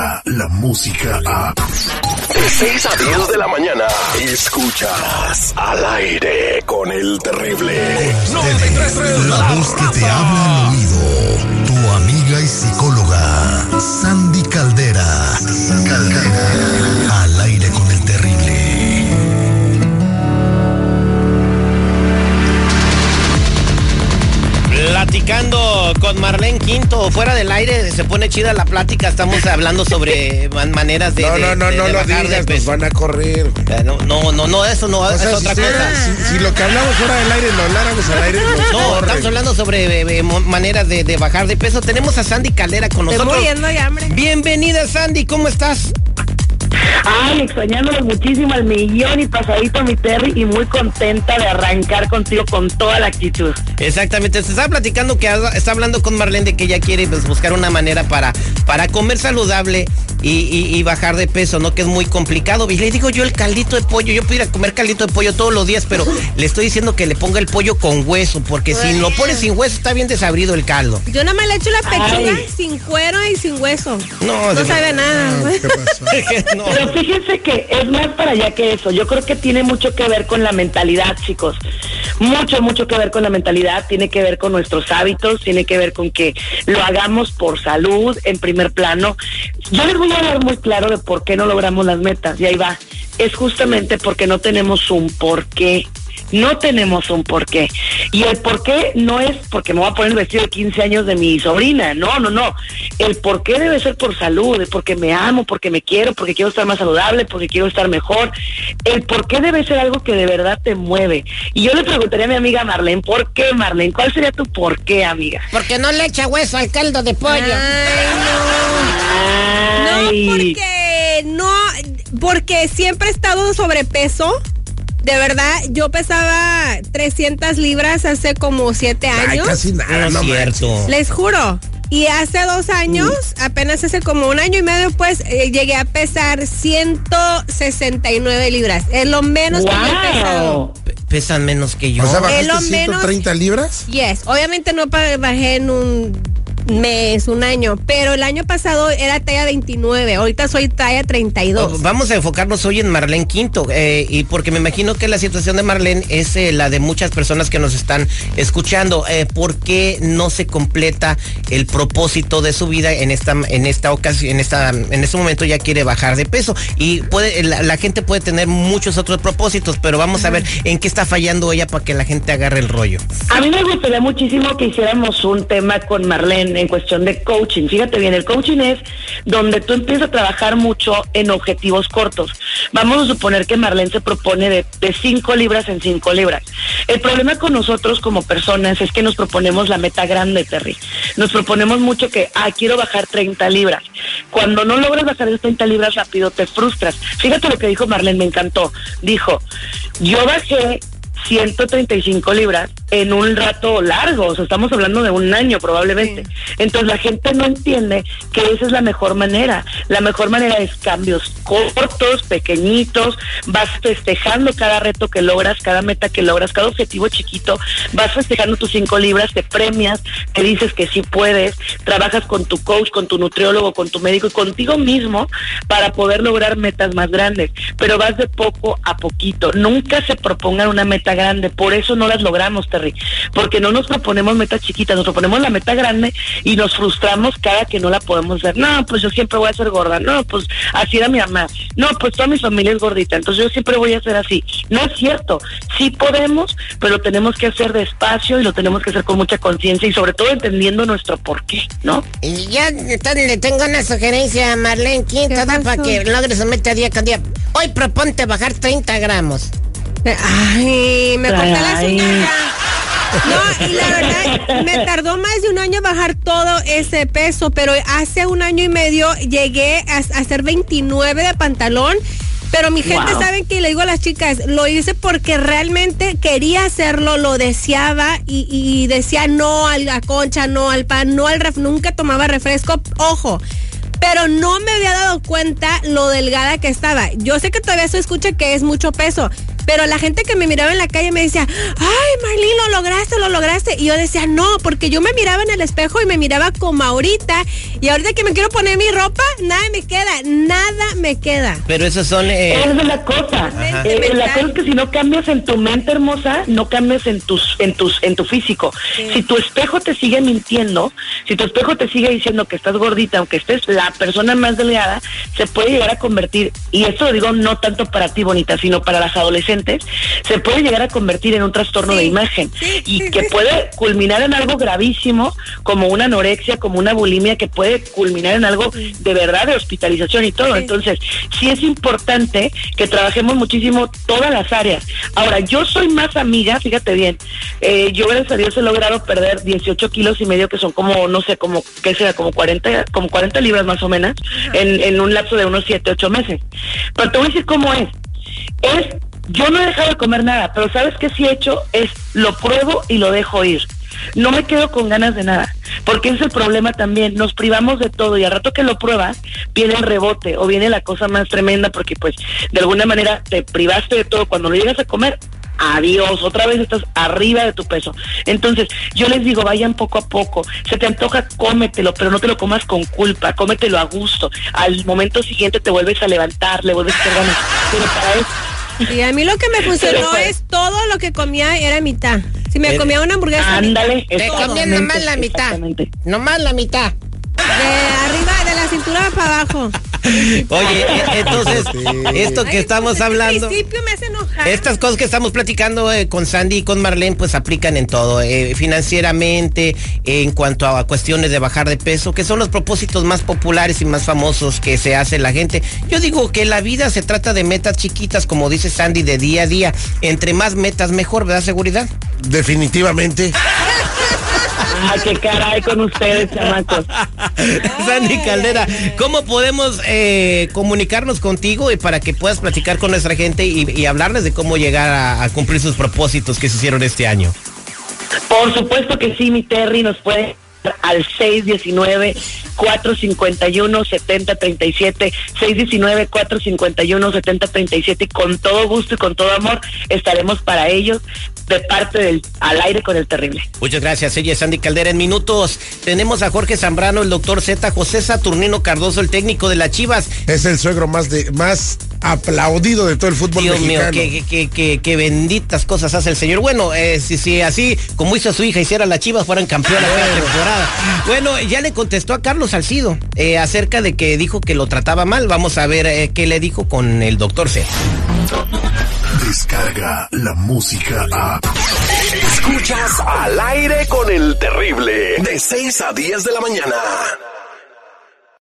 escucha la música a... De 6 a 10 de la mañana, escuchas al aire con el terrible. La voz que te habla al oído. Tu amiga y psicóloga, Sandy Platicando con Marlene Quinto, fuera del aire, se pone chida la plática. Estamos hablando sobre man- maneras de. No, de- no, no, de- no de lo bajar de digas, nos peso. van a correr. Eh, No, no, no, no, eso no, O es sea, otra si, cosa. si- si lo que hablamos fuera del aire lo habláramos al aire, nos No, corren. estamos hablando sobre eh, eh, maneras de, de bajar de peso. Tenemos a Sandy Caldera con Estoy nosotros. muriendo de hambre. Bienvenida, Sandy, ¿cómo estás? Ay, extrañándolos muchísimo al millón y pasadito mi Terry y muy contenta de arrancar contigo con toda la actitud. Exactamente, se estaba platicando que está hablando con Marlene de que ella quiere pues, buscar una manera para, para comer saludable y, y- y bajar de peso, ¿no? Que es muy complicado. Y le digo yo el caldito de pollo, yo pudiera comer caldito de pollo todos los días, pero le estoy diciendo que le ponga el pollo con hueso, porque si lo pones sin hueso está bien desabrido el caldo. Yo nada más le echo la pechuga Ay. sin cuero y sin hueso. No, No sabe nada. ¿Qué pasó? No. Pero fíjense que es más para allá que eso. Yo creo que tiene mucho que ver con la mentalidad, chicos. Mucho, mucho que ver con la mentalidad. Tiene que ver con nuestros hábitos. Tiene que ver con que lo hagamos por salud en primer plano. Yo les voy a dar muy claro de por qué no logramos las metas. Y ahí va. Es justamente porque no tenemos un porqué. No tenemos un porqué. Y el porqué no es porque me voy a poner el vestido de 15 años de mi sobrina. No, no, no. El porqué debe ser por salud, es porque me amo, porque me quiero, porque quiero estar más saludable, porque quiero estar mejor. El porqué debe ser algo que de verdad te mueve. Y yo le preguntaría a mi amiga Marlene, ¿por qué, Marlene? ¿Cuál sería tu porqué, amiga? Porque no le echa hueso al caldo de pollo. Ay, no. No, porque no, porque siempre he estado sobrepeso. De verdad, yo pesaba 300 libras hace como 7 Ay, años. casi No nada, es no cierto. Les juro. Y hace dos años, apenas hace como un año y medio, pues eh, llegué a pesar 169 libras. Es lo menos que yo he pesado. Pesan menos que yo. O sea, Es lo ¿bajaste menos- 130 libras? Yes, obviamente no bajé en un mes, un año, pero el año pasado era talla 29, ahorita soy talla 32. Vamos a enfocarnos hoy en Marlene Quinto, eh, y porque me imagino que la situación de Marlene es eh, la de muchas personas que nos están escuchando. Eh, ¿Por qué no se completa el propósito de su vida en esta en esta ocasión, en esta en este momento ya quiere bajar de peso y puede la, la gente puede tener muchos otros propósitos, pero vamos a ver en qué está fallando ella para que la gente agarre el rollo. A mí me gustaría muchísimo que hiciéramos un tema con Marlene en cuestión de coaching. Fíjate bien, el coaching es donde tú empiezas a trabajar mucho en objetivos cortos. Vamos a suponer que Marlene se propone de, 5 libras en 5 libras. El problema con nosotros como personas es que nos proponemos la meta grande, Terry. Nos proponemos mucho que, ah, quiero bajar 30 libras. Cuando no logras bajar esas 30 libras rápido, te frustras. Fíjate lo que dijo Marlene, me encantó. Dijo, yo bajé 135 libras en un rato largo, o sea, estamos hablando de un año probablemente. Entonces la gente no entiende que esa es la mejor manera. La mejor manera es cambios cortos, pequeñitos, vas festejando cada reto que logras, cada meta que logras, cada objetivo chiquito, vas festejando tus cinco libras, te premias, te dices que sí puedes, trabajas con tu coach, con tu nutriólogo, con tu médico y contigo mismo para poder lograr metas más grandes, pero vas de poco a poquito. Nunca se propongan una meta grande, por eso no las logramos, Terry, porque no nos proponemos metas chiquitas, nos proponemos la meta grande y nos frustramos cada que no la podemos hacer. No, pues yo siempre voy a ser gorda, no, pues así era mi mamá, no, pues toda mi familia es gordita, entonces yo siempre voy a ser así. No es cierto, sí podemos, pero lo tenemos que hacer despacio y lo tenemos que hacer con mucha conciencia y sobre todo entendiendo nuestro porqué, ¿no? Y ya entonces, le tengo una sugerencia a Marlene Quinto ¿Qué para que logre su meta día con día. Hoy proponte bajar 30 gramos. Ay, me corté uñas ya. No, y la verdad, me tardó más de un año bajar todo ese peso, pero hace un año y medio llegué a, a hacer 29 de pantalón. Pero mi gente, Wow. ¿saben qué? Le digo a las chicas, lo hice porque realmente quería hacerlo, lo deseaba y, y decía no a la concha, no al pan, no al ref, nunca tomaba refresco. Ojo, pero no me había dado cuenta lo delgada que estaba. Yo sé que todavía se escucha que es mucho peso, Pero la gente que me miraba en la calle me decía, ay, Marlene, lo lograste, lo lograste. Y yo decía, no, porque yo me miraba en el espejo y me miraba como ahorita. Y ahorita que me quiero poner mi ropa, nada me queda, nada me queda. Pero esos son... Eh... Esa es la cosa. Eh, la cosa es que si no cambias en tu mente hermosa, no cambias en tus, en tus, en tu físico. Si tu espejo te sigue mintiendo, si tu espejo te sigue diciendo que estás gordita, aunque estés la persona más delgada, se puede llegar a convertir, y esto lo digo no tanto para ti, bonita, sino para las adolescentes, se puede llegar a convertir en un trastorno de imagen y que puede culminar en algo gravísimo, como una anorexia, como una bulimia, que puede culminar en algo de verdad de hospitalización y todo. Entonces, sí es importante que trabajemos muchísimo todas las áreas. Ahora, yo soy más amiga, fíjate bien, eh, yo gracias a Dios he logrado perder 18 kilos y medio, que son como, no sé, como, ¿qué será? Como 40, como 40 libras más o menos, en, en un lapso de unos 7, 8 meses. Pero te voy a decir cómo es. Es, yo no he dejado de comer nada, pero ¿sabes qué sí he hecho? Es lo pruebo y lo dejo ir. No me quedo con ganas de nada, porque es el problema también. Nos privamos de todo y al rato que lo pruebas, viene el rebote o viene la cosa más tremenda, porque pues de alguna manera te privaste de todo. Cuando lo llegas a comer, adiós, otra vez estás arriba de tu peso. Entonces, yo les digo, vayan poco a poco. Se te antoja, cómetelo, pero no te lo comas con culpa, cómetelo a gusto. Al momento siguiente te vuelves a levantar, le vuelves a hacer ganas. Pero para eso y a mí lo que me funcionó es todo lo que comía era mitad. Si me comía una hamburguesa. Ándale, te comía nomás la mitad. Nomás la mitad. De cintura para abajo. Oye, e, entonces, esto que estamos hablando. principio me hace enojar. Estas cosas que estamos platicando eh, con Sandy y con Marlene, pues aplican en todo. Eh, financieramente, en cuanto a cuestiones de bajar de peso, que son los propósitos más populares y más famosos que se hace la gente. Yo digo que la vida se trata de metas chiquitas, como dice Sandy, de día a día. Entre más metas, mejor, ¿verdad? Seguridad. Definitivamente. Ah, qué caray con ustedes, chamacos. Sandy Caldera, ¿cómo podemos eh, comunicarnos contigo y para que puedas platicar con nuestra gente y, hablarles de cómo llegar a, cumplir sus propósitos que se hicieron este año? Por supuesto que sí, mi Terry nos puede al 619-451-7037, 619-451-7037 y con todo gusto y con todo amor estaremos para ellos de parte del al aire con el terrible. Muchas gracias, ella es Sandy Caldera. En minutos tenemos a Jorge Zambrano, el doctor Z, José Saturnino Cardoso, el técnico de las Chivas. Es el suegro más de más aplaudido de todo el fútbol Dios mexicano. mío, qué, benditas cosas hace el señor. Bueno, eh, si, así como hizo su hija, hiciera las Chivas, fueran campeonas de la temporada. Bueno, ya le contestó a Carlos Salcido eh, acerca de que dijo que lo trataba mal. Vamos a ver eh, qué le dijo con el doctor Z. Descarga la música a. Escuchas al aire con el terrible. De 6 a 10 de la mañana.